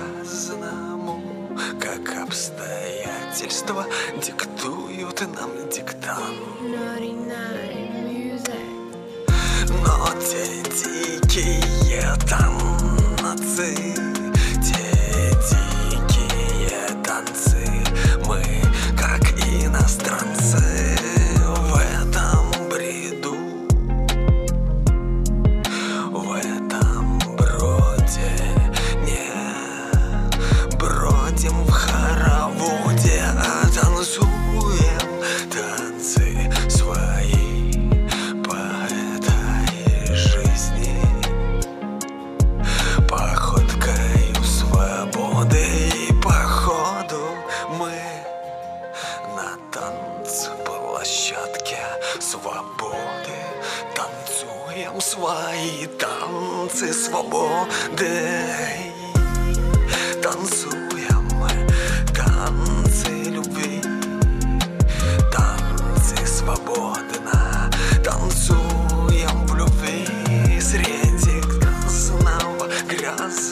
по-разному, как обстоятельства диктуют нам диктант. Но те дикие танцы танц площадке свободы. Танцуем свои танцы свободы. Танцуем танцы любви. Танцы свободно Танцуем в любви. Среди грязного гряза